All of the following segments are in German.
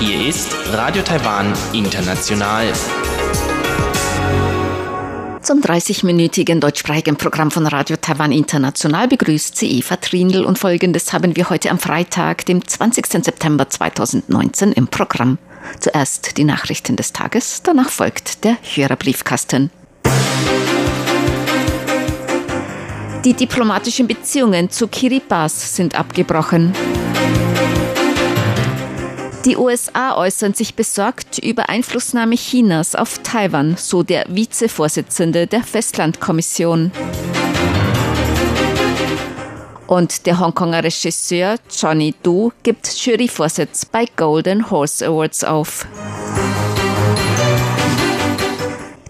Hier ist Radio Taiwan International. Zum 30-minütigen deutschsprachigen Programm von Radio Taiwan International begrüßt sie Eva Trindl und folgendes haben wir heute am Freitag, dem 20. September 2019 im Programm. Zuerst die Nachrichten des Tages, danach folgt der Hörerbriefkasten. Die diplomatischen Beziehungen zu Kiribati sind abgebrochen. Die USA äußern sich besorgt über Einflussnahme Chinas auf Taiwan, so der Vizevorsitzende der Festlandkommission. Und der Hongkonger Regisseur Johnny Du gibt Juryvorsitz bei Golden Horse Awards auf.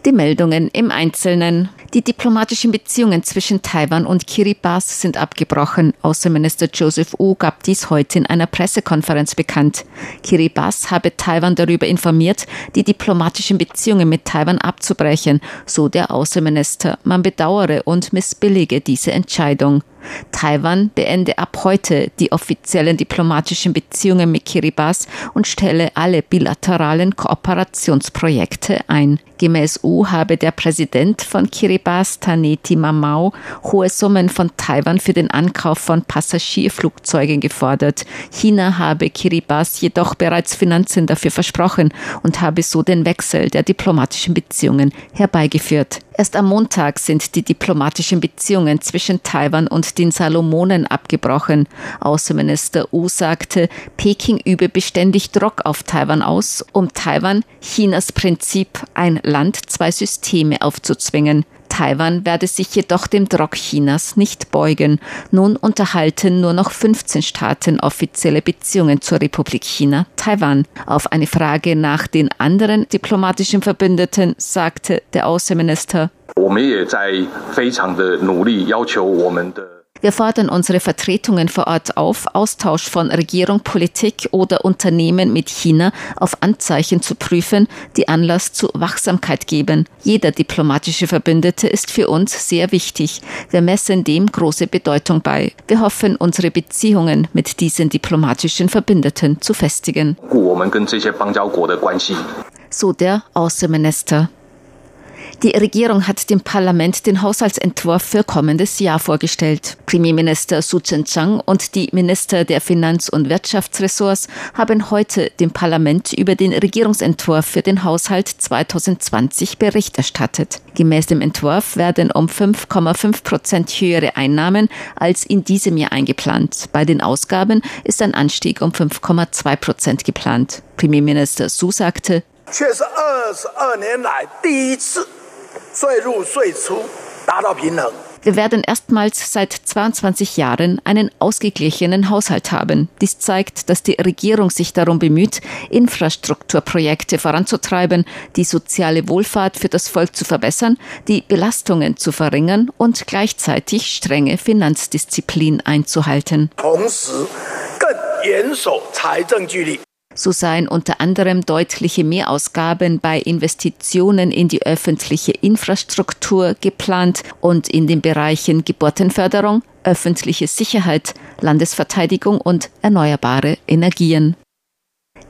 Die Meldungen im Einzelnen. Die diplomatischen Beziehungen zwischen Taiwan und Kiribati sind abgebrochen. Außenminister Joseph Wu gab dies heute in einer Pressekonferenz bekannt. Kiribati habe Taiwan darüber informiert, die diplomatischen Beziehungen mit Taiwan abzubrechen, so der Außenminister. Man bedauere und missbillige diese Entscheidung. Taiwan beende ab heute die offiziellen diplomatischen Beziehungen mit Kiribati und stelle alle bilateralen Kooperationsprojekte ein. Gemäß U habe der Präsident von Kiribati, Taneti Mamau, hohe Summen von Taiwan für den Ankauf von Passagierflugzeugen gefordert. China habe Kiribati jedoch bereits Finanzen dafür versprochen und habe so den Wechsel der diplomatischen Beziehungen herbeigeführt. Erst am Montag sind die diplomatischen Beziehungen zwischen Taiwan und den Salomonen abgebrochen. Außenminister Wu sagte, Peking übe beständig Druck auf Taiwan aus, um Taiwan Chinas Prinzip ein Land, zwei Systeme aufzuzwingen. Taiwan werde sich jedoch dem Druck Chinas nicht beugen. Nun unterhalten nur noch 15 Staaten offizielle Beziehungen zur Republik China, Taiwan. Auf eine Frage nach den anderen diplomatischen Verbündeten sagte der Außenminister, wir fordern unsere Vertretungen vor Ort auf, Austausch von Regierung, Politik oder Unternehmen mit China auf Anzeichen zu prüfen, die Anlass zu Wachsamkeit geben. Jeder diplomatische Verbündete ist für uns sehr wichtig. Wir messen dem große Bedeutung bei. Wir hoffen, unsere Beziehungen mit diesen diplomatischen Verbündeten zu festigen. So der Außenminister. Die Regierung hat dem Parlament den Haushaltsentwurf für kommendes Jahr vorgestellt. Premierminister Su Chen-chang und die Minister der Finanz- und Wirtschaftsressorts haben heute dem Parlament über den Regierungsentwurf für den Haushalt 2020 Bericht erstattet. Gemäß dem Entwurf werden um 5,5 Prozent höhere Einnahmen als in diesem Jahr eingeplant. Bei den Ausgaben ist ein Anstieg um 5,2 Prozent geplant. Premierminister Su sagte, 却是二十二年来第一次 税入税出达到平衡。Wir werden erstmals seit 22 Jahren einen ausgeglichenen Haushalt haben. Dies zeigt, dass die Regierung sich darum bemüht, Infrastrukturprojekte voranzutreiben, die soziale Wohlfahrt für das Volk zu verbessern, die Belastungen zu verringern und gleichzeitig strenge Finanzdisziplin einzuhalten. So seien unter anderem deutliche Mehrausgaben bei Investitionen in die öffentliche Infrastruktur geplant und in den Bereichen Geburtenförderung, öffentliche Sicherheit, Landesverteidigung und erneuerbare Energien.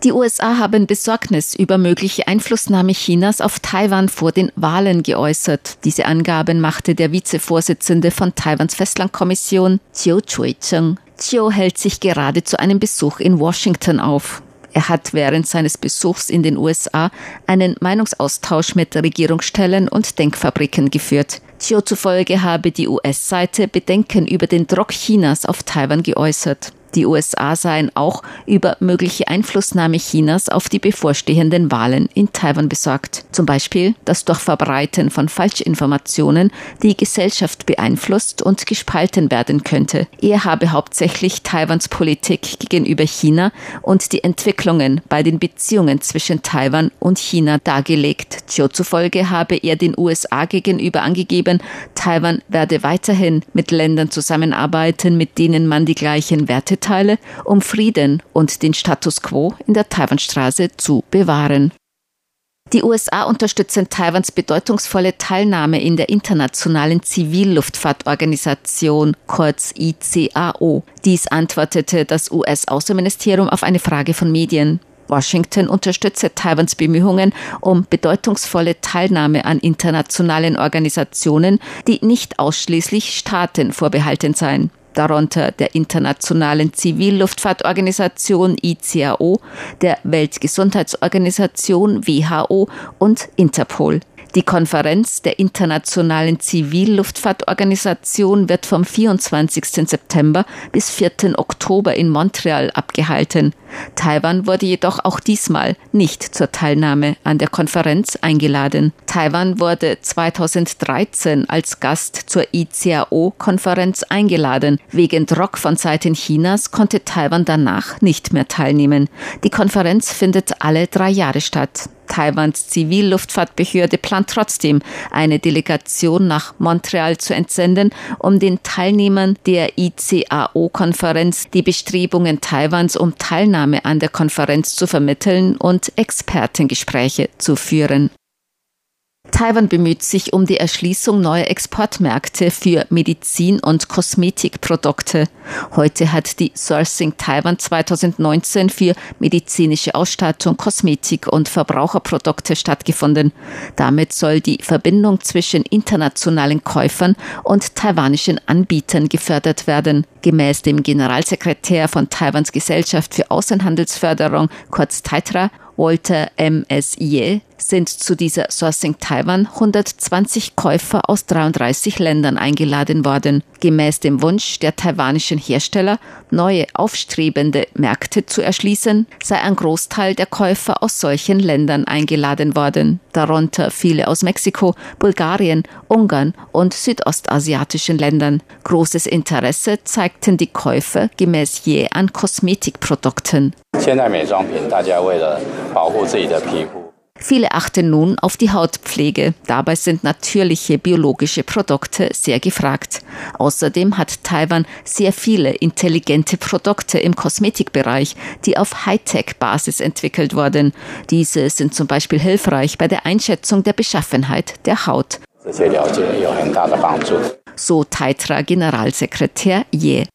Die USA haben Besorgnis über mögliche Einflussnahme Chinas auf Taiwan vor den Wahlen geäußert. Diese Angaben machte der Vizevorsitzende von Taiwans Festlandkommission, Chiu Chui-cheng. Chiu hält sich gerade zu einem Besuch in Washington auf. Er hat während seines Besuchs in den USA einen Meinungsaustausch mit Regierungsstellen und Denkfabriken geführt. Chiu zufolge habe die US-Seite Bedenken über den Druck Chinas auf Taiwan geäußert. Die USA seien auch über mögliche Einflussnahme Chinas auf die bevorstehenden Wahlen in Taiwan besorgt. Zum Beispiel das durch Verbreiten von Falschinformationen die Gesellschaft beeinflusst und gespalten werden könnte. Er habe hauptsächlich Taiwans Politik gegenüber China und die Entwicklungen bei den Beziehungen zwischen Taiwan und China dargelegt. Chiu zufolge habe er den USA gegenüber angegeben, Taiwan werde weiterhin mit Ländern zusammenarbeiten, mit denen man die gleichen Werte Vorteile, um Frieden und den Status quo in der Taiwanstraße zu bewahren. Die USA unterstützen Taiwans bedeutungsvolle Teilnahme in der internationalen Zivilluftfahrtorganisation, kurz ICAO. Dies antwortete das US-Außenministerium auf eine Frage von Medien. Washington unterstütze Taiwans Bemühungen um bedeutungsvolle Teilnahme an internationalen Organisationen, die nicht ausschließlich Staaten vorbehalten seien darunter der Internationalen Zivilluftfahrtorganisation ICAO, der Weltgesundheitsorganisation WHO und Interpol. Die Konferenz der Internationalen Zivilluftfahrtorganisation wird vom 24. September bis 4. Oktober in Montreal abgehalten. Taiwan wurde jedoch auch diesmal nicht zur Teilnahme an der Konferenz eingeladen. Taiwan wurde 2013 als Gast zur ICAO-Konferenz eingeladen. Wegen Druck von Seiten Chinas konnte Taiwan danach nicht mehr teilnehmen. Die Konferenz findet alle drei Jahre statt. Taiwans Zivilluftfahrtbehörde plant trotzdem, eine Delegation nach Montreal zu entsenden, um den Teilnehmern der ICAO-Konferenz die Bestrebungen Taiwans um Teilnahme an der Konferenz zu vermitteln und Expertengespräche zu führen. Taiwan bemüht sich um die Erschließung neuer Exportmärkte für Medizin- und Kosmetikprodukte. Heute hat die Sourcing Taiwan 2019 für medizinische Ausstattung, Kosmetik und Verbraucherprodukte stattgefunden. Damit soll die Verbindung zwischen internationalen Käufern und taiwanischen Anbietern gefördert werden. Gemäß dem Generalsekretär von Taiwans Gesellschaft für Außenhandelsförderung, kurz TAITRA, Walter M. Ye, sind zu dieser Sourcing Taiwan 120 Käufer aus 33 Ländern eingeladen worden. Gemäß dem Wunsch der taiwanischen Hersteller, neue aufstrebende Märkte zu erschließen, sei ein Großteil der Käufer aus solchen Ländern eingeladen worden, darunter viele aus Mexiko, Bulgarien, Ungarn und südostasiatischen Ländern. Großes Interesse zeigten die Käufer gemäß je an Kosmetikprodukten. 现在美妆品，大家为了保护自己的皮肤。 Viele achten nun auf die Hautpflege. Dabei sind natürliche biologische Produkte sehr gefragt. Außerdem hat Taiwan sehr viele intelligente Produkte im Kosmetikbereich, die auf Hightech-Basis entwickelt wurden. Diese sind zum Beispiel hilfreich bei der Einschätzung der Beschaffenheit der Haut. So Taitra Generalsekretär Ye.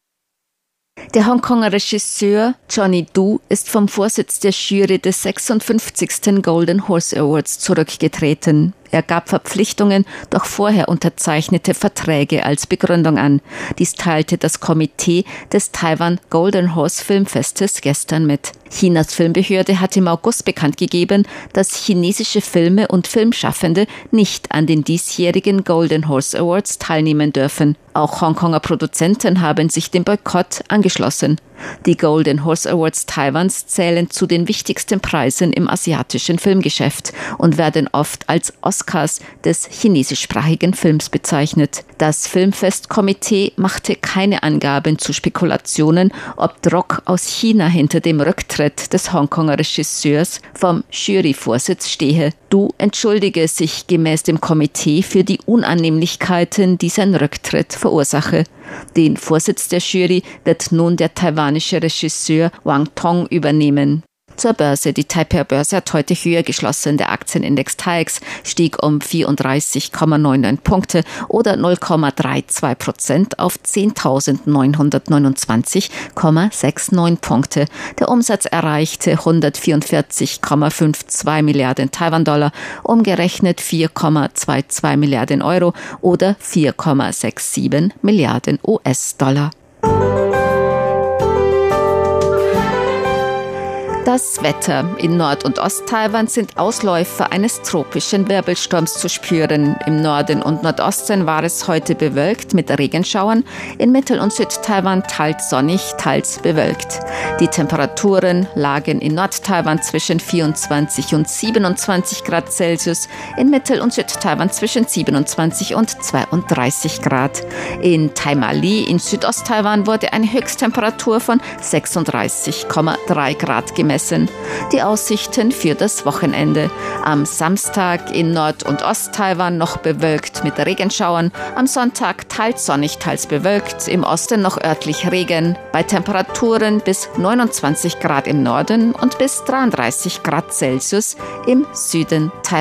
Der Hongkonger Regisseur Johnny Du ist vom Vorsitz der Jury des 56. Golden Horse Awards zurückgetreten. Er gab Verpflichtungen durch vorher unterzeichnete Verträge als Begründung an. Dies teilte das Komitee des Taiwan Golden Horse Filmfestes gestern mit. Chinas Filmbehörde hat im August bekannt gegeben, dass chinesische Filme und Filmschaffende nicht an den diesjährigen Golden Horse Awards teilnehmen dürfen. Auch Hongkonger Produzenten haben sich dem Boykott angeschlossen. Die Golden Horse Awards Taiwans zählen zu den wichtigsten Preisen im asiatischen Filmgeschäft und werden oft als Oscars des chinesischsprachigen Films bezeichnet. Das Filmfestkomitee machte keine Angaben zu Spekulationen, ob Druck aus China hinter dem Rücktritt des Hongkonger Regisseurs vom Juryvorsitz stehe. Du entschuldige sich gemäß dem Komitee für die Unannehmlichkeiten, die sein Rücktritt verursache. Den Vorsitz der Jury wird nun der taiwanische Regisseur Wang Tong übernehmen. Zur Börse. Die Taipei-Börse hat heute höher geschlossen. Der Aktienindex TAIX stieg um 34,99 Punkte oder 0,32 Prozent auf 10.929,69 Punkte. Der Umsatz erreichte 144,52 Milliarden Taiwan-Dollar, umgerechnet 4,22 Milliarden Euro oder 4,67 Milliarden US-Dollar. Das Wetter. In Nord- und Osttaiwan sind Ausläufer eines tropischen Wirbelsturms zu spüren. Im Norden und Nordosten war es heute bewölkt mit Regenschauern. In Mittel- und Südtaiwan teils sonnig, teils bewölkt. Die Temperaturen lagen in Nordtaiwan zwischen 24 und 27 Grad Celsius, in Mittel- und Südtaiwan zwischen 27 und 32 Grad. In Taimali in Südosttaiwan wurde eine Höchsttemperatur von 36,3 Grad gemessen gemessen. Die Aussichten für das Wochenende. Am Samstag in Nord- und Ost-Taiwan noch bewölkt mit Regenschauern. Am Sonntag teils sonnig, teils bewölkt. Im Osten noch örtlich Regen. Bei Temperaturen bis 29 Grad im Norden und bis 33 Grad Celsius im Süden Taiwan.